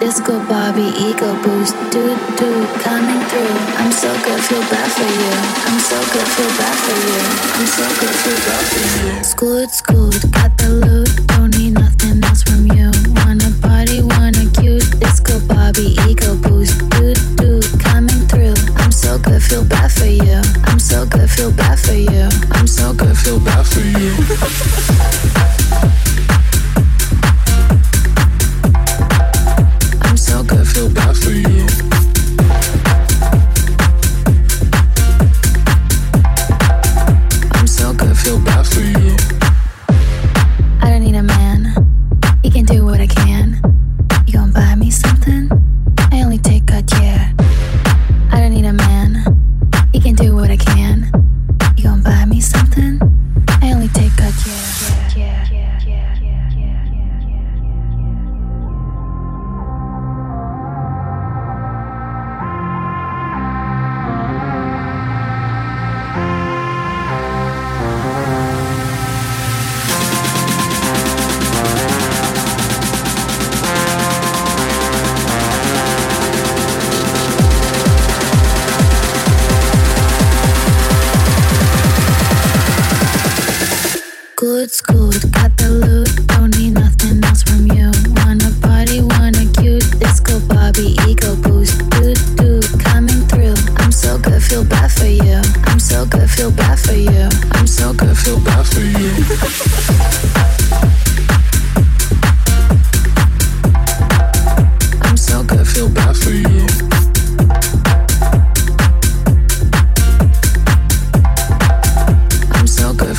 Disco Bobby, ego boost, dude, dude, coming through. I'm so good, feel bad for you. I'm so good, feel bad for you. I'm so good, feel bad for you. Scoot, scoot, got the loot, don't need nothing else from you. Wanna party, wanna cute, disco Bobby, ego boost, dude, dude, coming through. I'm so good, feel bad for you. I'm so good, feel bad for you. I'm so good, feel bad for you.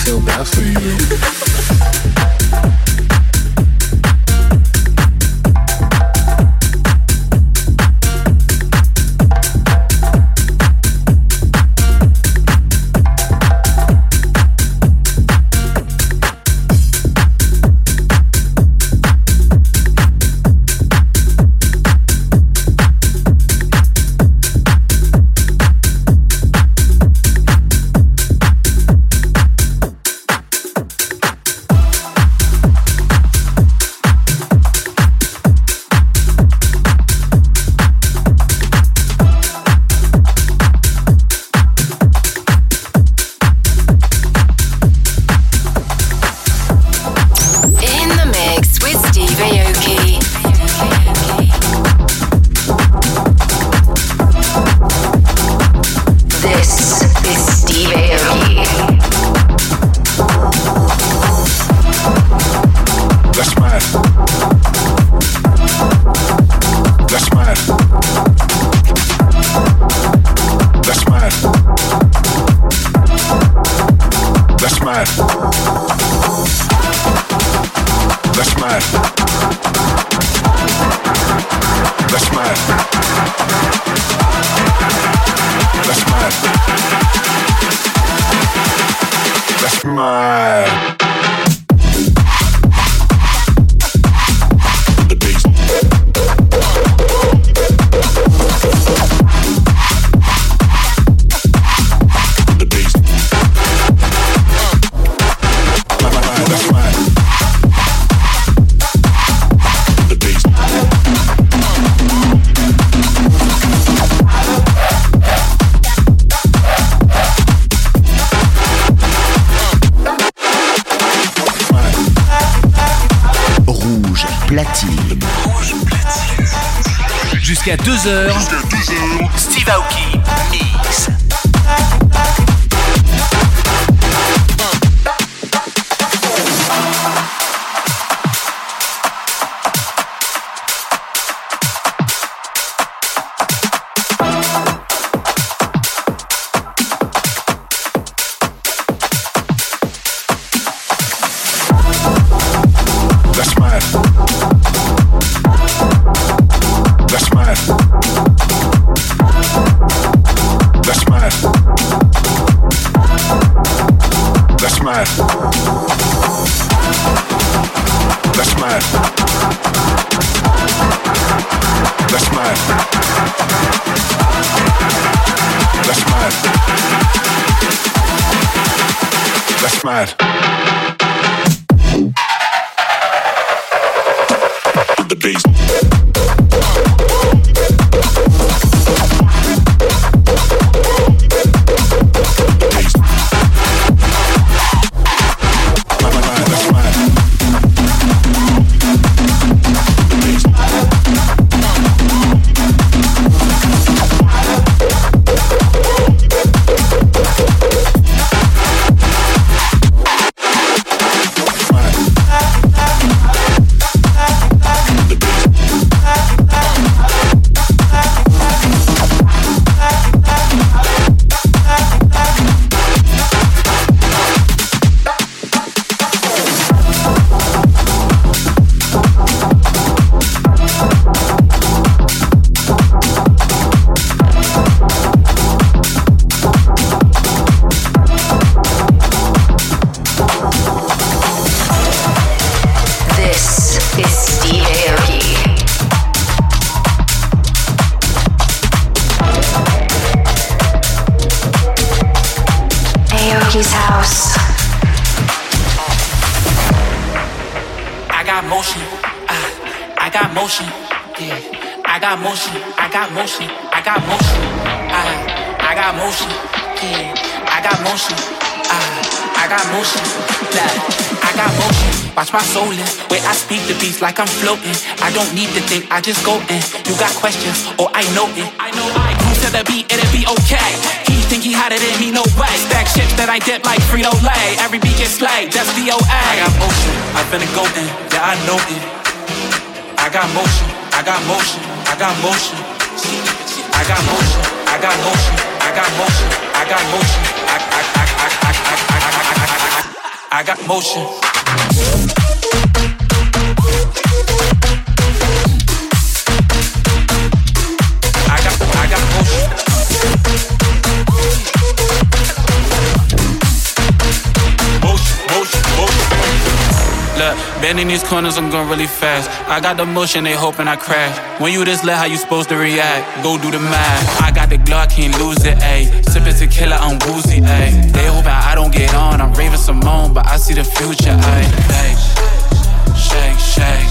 so good, feel bad Jusqu'à 2h. Steve Aoki. Like I'm floating. I don't need to think, I just go in. You got questions, or I know it. I know I cruise to the beat, it'll be okay. He think he it in me, no way. Stack chips that I dip like Frito Lay. Every beat gets slayed, that's VOA. I got motion, I finna go in, yeah I know it. I got motion, I got motion, I got motion. I got motion, I got motion, I got motion, I got motion. I got motion. Bending these corners, I'm going really fast. I got the motion, they hoping I crash. When you this lit, how you supposed to react? Go do the math. I got the glow, I can't lose it, ayy. Sippin' tequila, I'm woozy, ayy. They hoping I don't get on, I'm raving Simone, but I see the future, ayy. Shake, shake,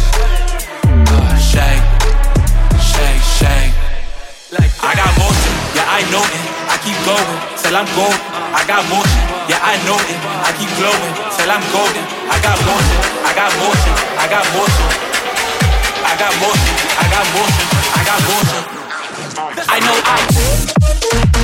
uh, shake, shake, shake. I got motion, yeah, I know it. I keep going, till I'm gold. I got motion, yeah, I know it. I keep glowing, till I'm golden. I got motion got motion, I got motion. I got motion, I got motion, I got motion. I know I.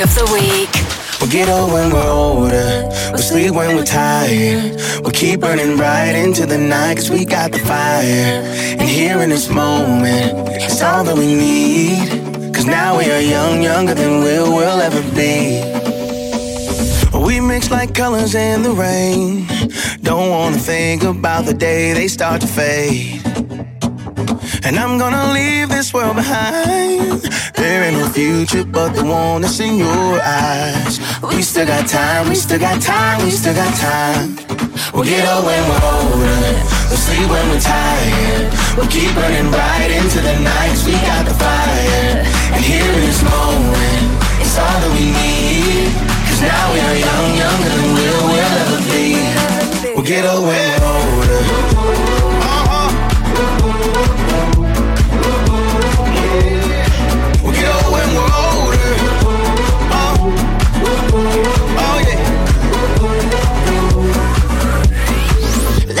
of the week. We'll get old when we're older. We'll sleep when we're tired. We'll keep burning bright into the night cause we got the fire. And here in this moment, it's all that we need. Cause now we are young, younger than we'll ever be. We mix like colors in the rain. Don't wanna think about the day they start to fade. And I'm gonna leave this world behind. There ain't no future but the one that's in your eyes. We still got time, we still got time, we still got time. We'll get old when we're older. We'll sleep when we're tired. We'll keep burning bright into the nights. We got the fire. And here in this moment, it's all that we need. Cause now we are young, younger than we'll, we'll ever be. We'll get old when we're older.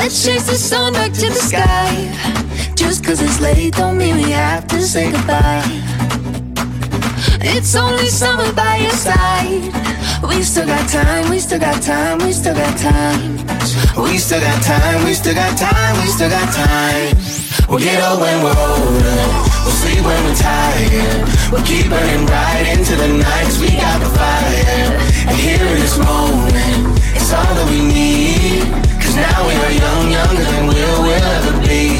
Let's chase the sun back to the sky. Just cause it's late don't mean we have to say goodbye. It's only summer by your side. We still got time, we still got time, we still got time. We still got time, we still got time, we still got time. We'll get old when we're older. We'll sleep when we're tired. We'll keep burning bright into the nights. We got the fire. And here in this moment, it's all that we need. Cause now we are young, younger than we'll, we'll ever be.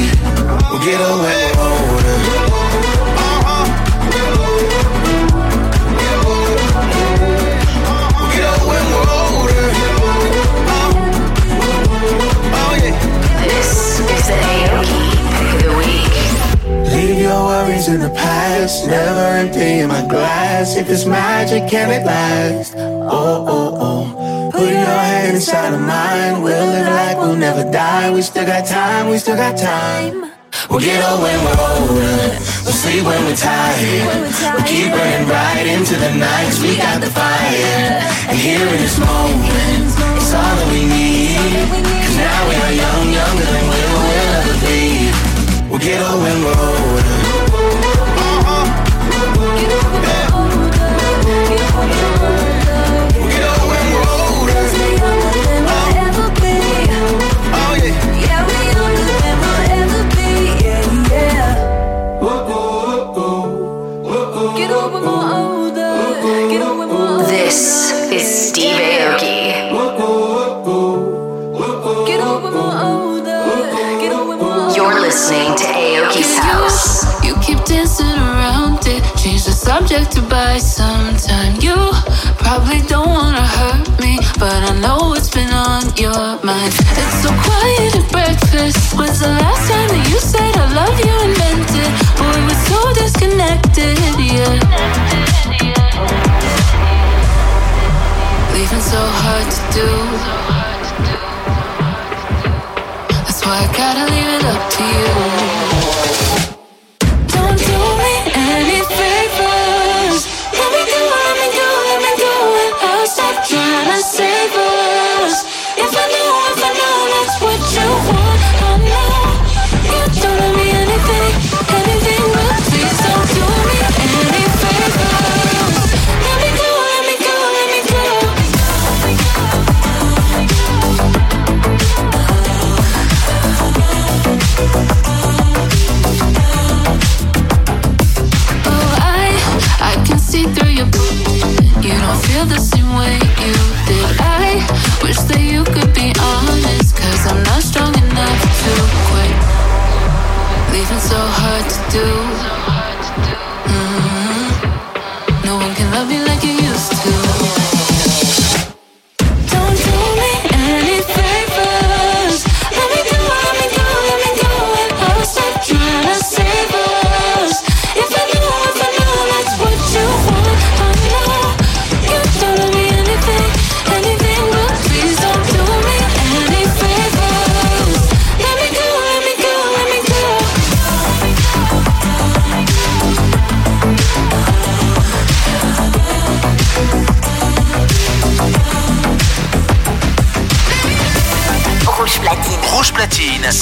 We'll get away older. We'll get when we're older. Oh yeah. This is the pick of the week. Leave your worries in the past, never empty in my glass. If it's magic, can it last? Oh, oh, oh. Put your hand inside of mine, we'll live like we'll never die. We still got time, we still got time. We'll get old when we're older. We'll sleep when we're tired. We'll keep burning right into the nights. We got the fire. And here in this moment, it's all that we need. Cause now we are young, younger than we'll, we'll ever be. We'll get old when we're older. Subject to buy some time. You probably don't wanna hurt me, but I know what's been on your mind. It's so quiet at breakfast. When's the last time that you said I love you and meant it? Boy, we're so disconnected, yeah. Leaving so hard to do. That's why I gotta leave it up to you. To save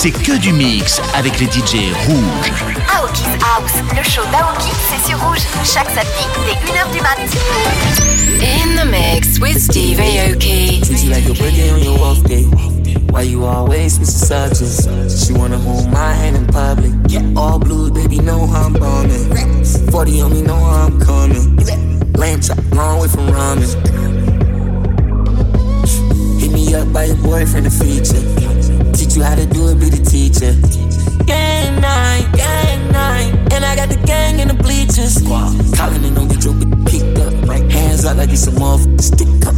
c'est que du mix avec les DJ rouges. Aoki's House, le show d'Aoki, c'est sur rouge. Chaque samedi, dès 1h du mat. In the mix with Steve Aoki. Treat you like your birthday on your off day. Why you always switch subjects? She wanna hold my hand in public. All blue, baby, know how I'm bombing. 40 on me, know how I'm coming. Lamb chop, long way from ramen. Hit me up by your boyfriend to feature. Teach you how to do it, be the teacher. Gang night, gang night. And I got the gang in the bleachers. Calling and don't get your picked up. Hands up like it's a motherfucker. Stick up.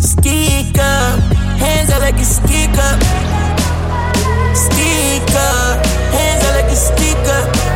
Stick up. Hands up like it's stick up. Stick up. Hands up like it's stick up.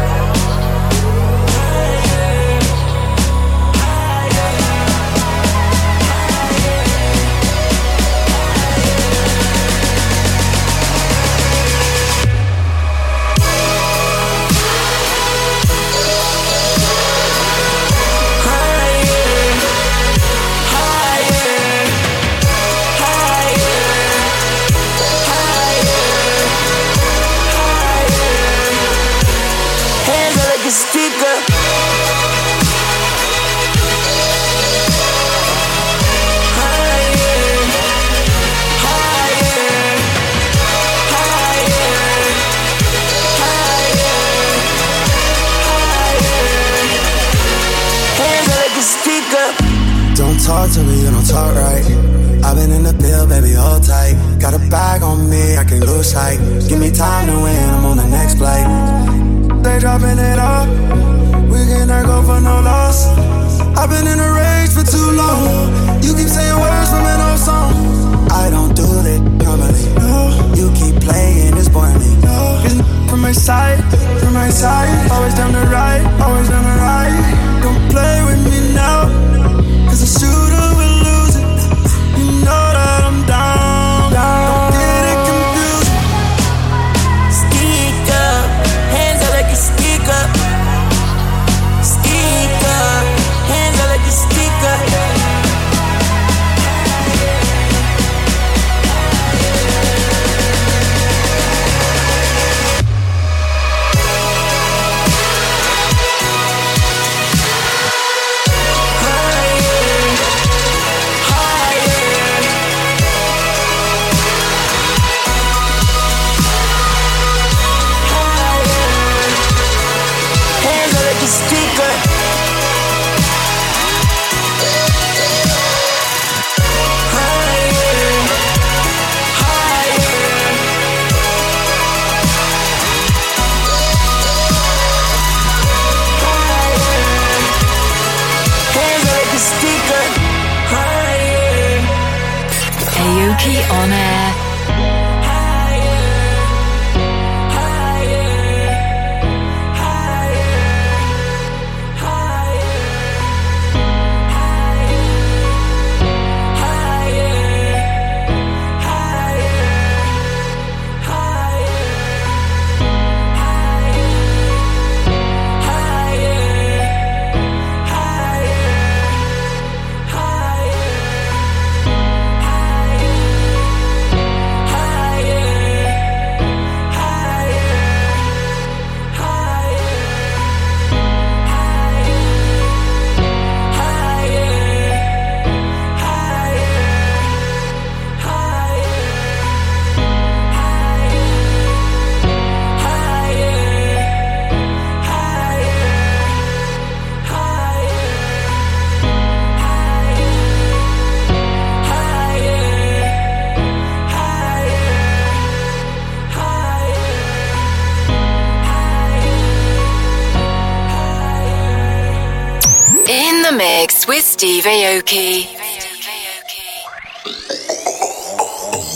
Aoki.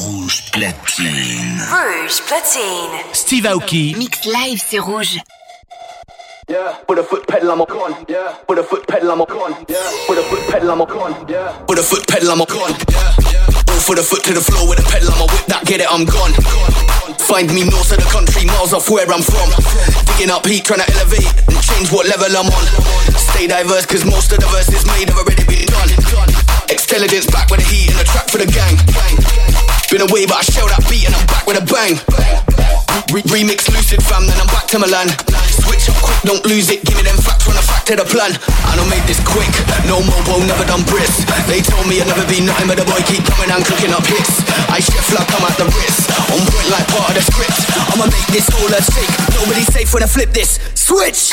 Rouge platine. Rouge platine. Steve Aoki. Mix live, c'est rouge. Yeah, put a foot pedal, I'm a con. Yeah, put a foot pedal, I'm a con. Yeah, put a foot pedal, I'm a con. Yeah, put a foot pedal, I'm a con. Go for the foot to the floor with a pedal, I'm a whip that, get it, I'm gone. Find me north of the country, miles off where I'm from. Digging up heat, trying to elevate and change what level I'm on. Stay diverse, cause most of the verses made have already been done. Intelligence back with the heat and the track for the gang. Bang. Been away, but I shelled that beat and I'm back with a bang. Re- remix lucid fam, then I'm back to Milan. Switch up quick, don't lose it. Give me them facts when I fact to the plan. I don't make this quick. No mobile, never done Brits. They told me I'd never be nothing, but the boy keep coming and cooking up hits. I chef like I'm at the wrist. On point like part of the script. I'ma make this all a shake. Nobody safe when I flip this. Switch.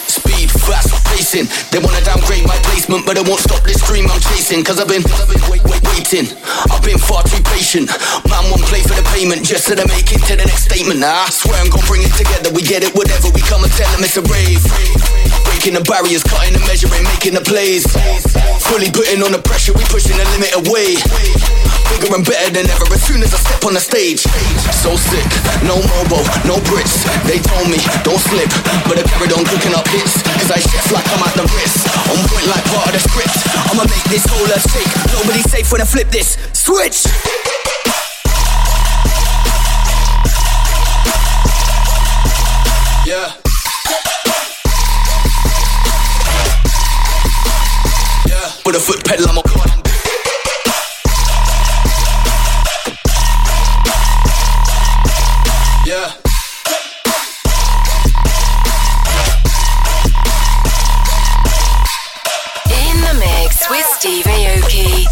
fast pacing. They wanna downgrade my placement, but they won't stop this dream I'm chasing. Cause I've been, wait, wait, waiting. I've been far too patient. Man won't play for the payment just so they make it to the next statement. Nah, I swear I'm gonna bring it together. We get it, whatever. We come and tell them it's a rave. Breaking the barriers, cutting the measuring, making the plays. Fully putting on the pressure, we pushing the limit away. Bigger and better than ever as soon as I step on the stage. So sick, no mobile, no Brits. They told me, don't slip, but I carried on cooking up hits. Cause I chef like I'm at the wrist. On point like part of the script. I'ma make this whole earth shake. Nobody safe when I flip this. Switch! Yeah. Put a foot pedal, I'm Yeah. In the mix with Steve Aoki.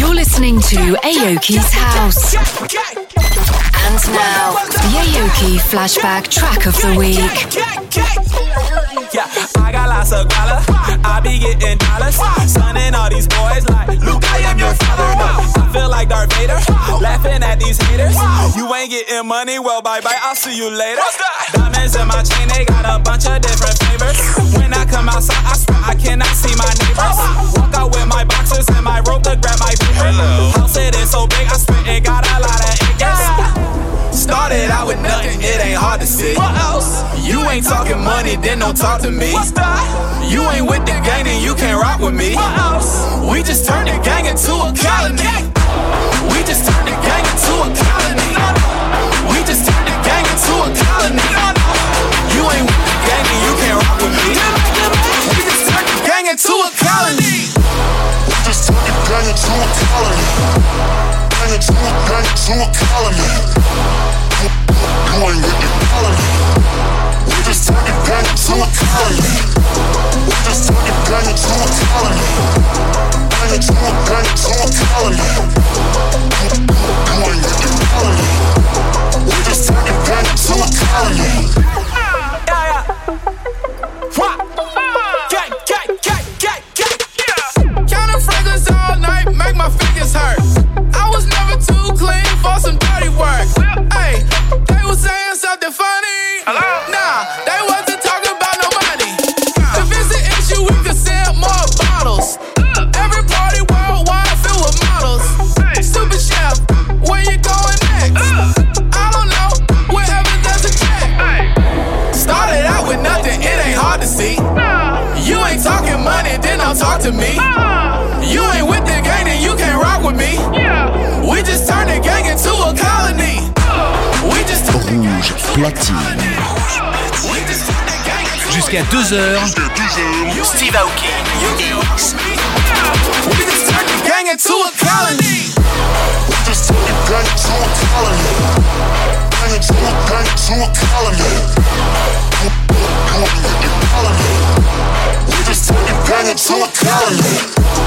You're listening to Aoki's House. And now, the Aoki Flashback Track of the Week. Yeah, I got lots of dollar. I be getting dollars. Sonning all these boys like Luke, I am your father. I feel like Darth Vader, laughing at these haters. You ain't getting money, well, bye bye, I'll see you later. Diamonds in my chain, they got a bunch of different flavors. When I come outside, I swear I cannot see my neighbors. Walk out with my boxers and my rope to grab my paper. House it is so big, I swear it got a lot of. Started out with nothing, it ain't hard to see. What else? You ain't talking money, then don't talk to me. What's that? You ain't with the gang, then you can't rock with me. What else? We just turned the gang into a colony. We just turned the gang into a colony. We just turned the gang into a colony. You ain't with the gang, then you can't rock with me. We just turned the gang into a colony. We just turned the gang into a colony. Gang into a gang into a colony. You, you ain't with the colony. We just turned the gang into a colony. We just turned the gang into a colony. Gang into a gang into a colony. You, you ain't with the colony. We just turned the gang into a colony. Jusqu'à 2h, Steve Aoki. We just turned the gang into a colony. We just turned the gang into a colony. Gang into a gang into a colony. You, you ain't colony. We just turned the gang into a colony.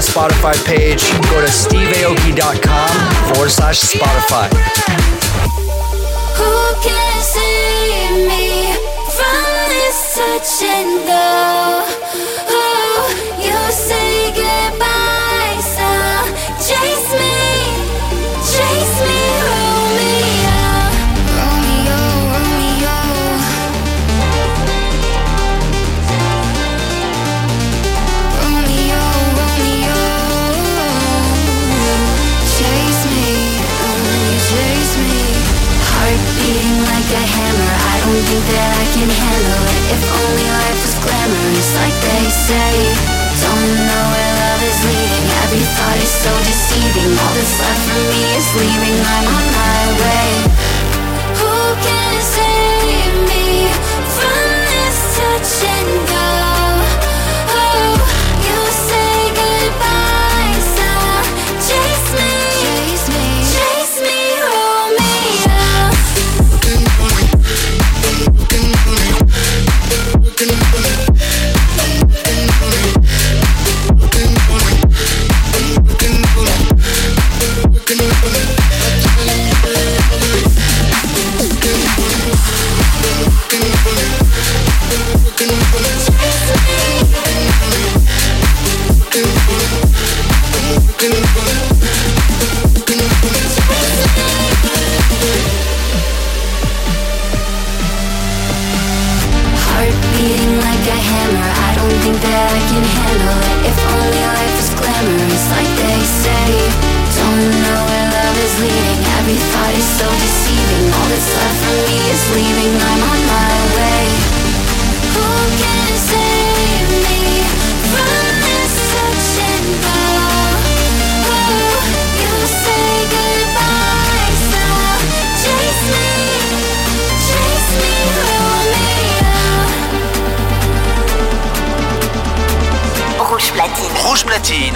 Spotify page. Go to steveaoki.com forward slash Spotify. Who can me from this touch and go? Handle it. If only life was glamorous, like they say. Don't know where love is leading. Every thought is so deceiving. All that's left for me is leaving. I'm on my way. Who can save me from this touch and go?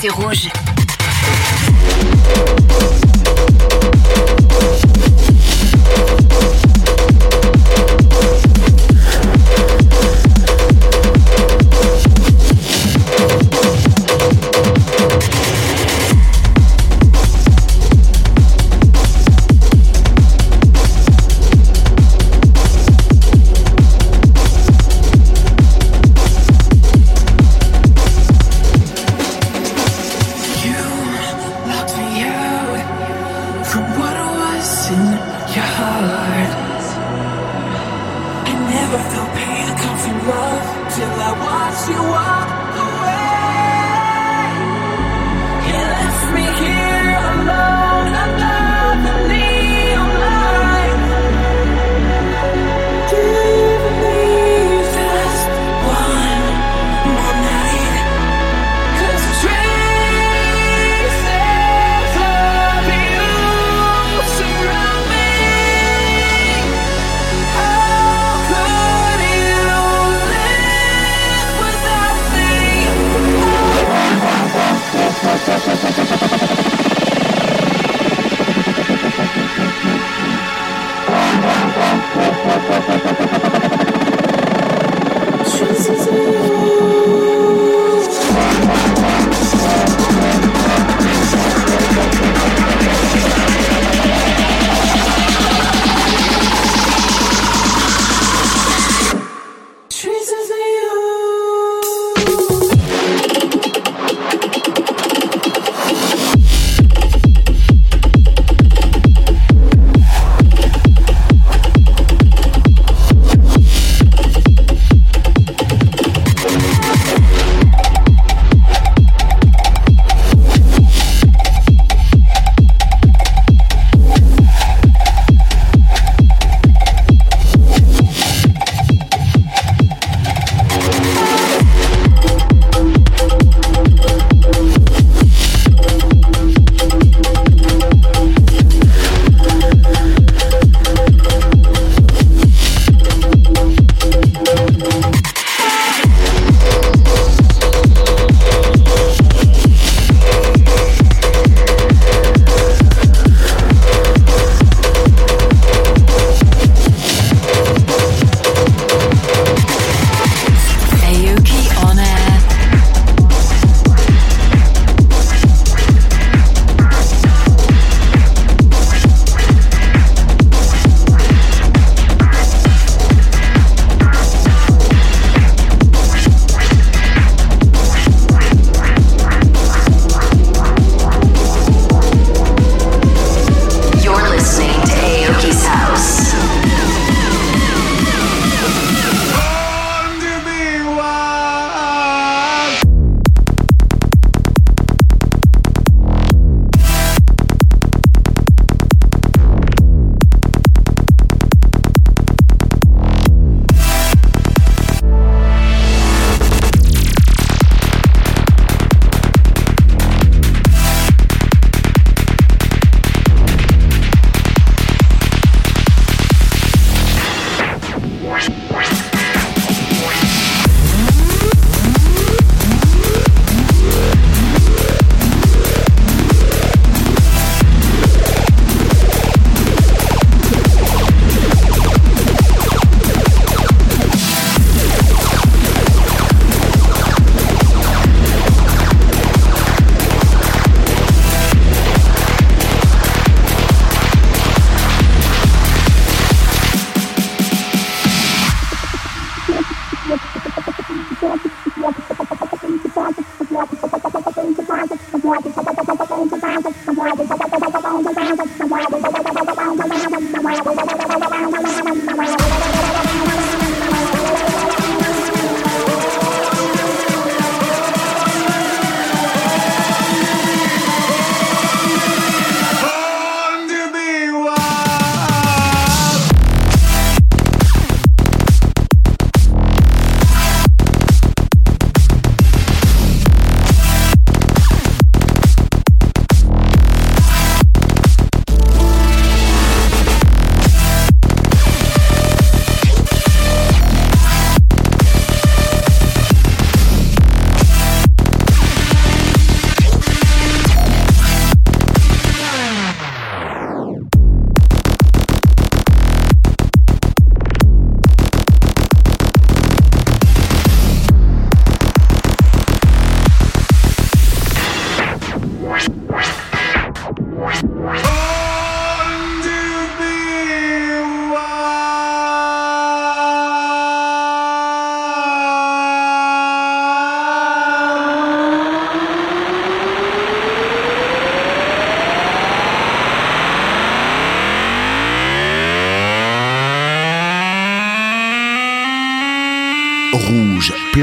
c'est rouge.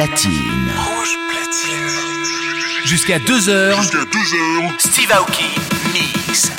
Platine. Rouge platine. Jusqu'à 2h. Jusqu'à 2h. Steve Aoki Mix.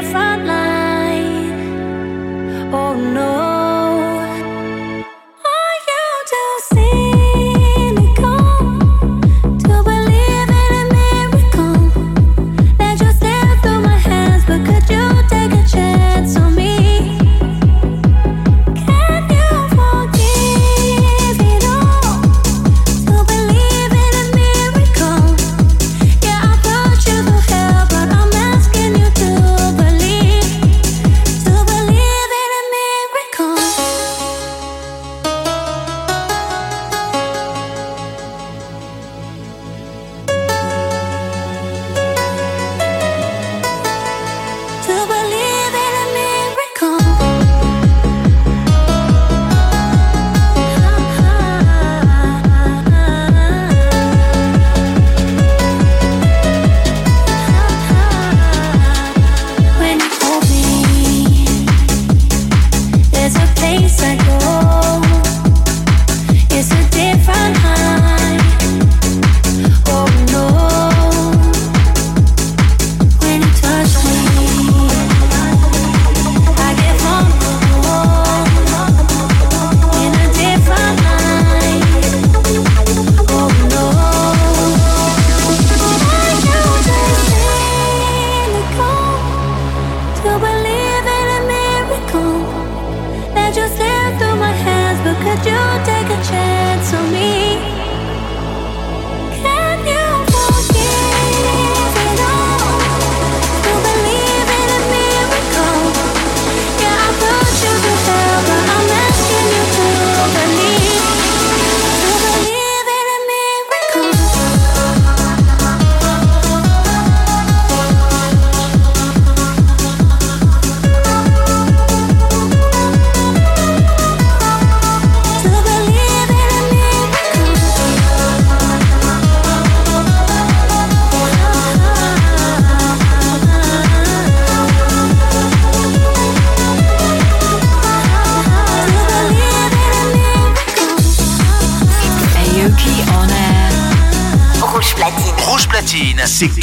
different line. Oh no.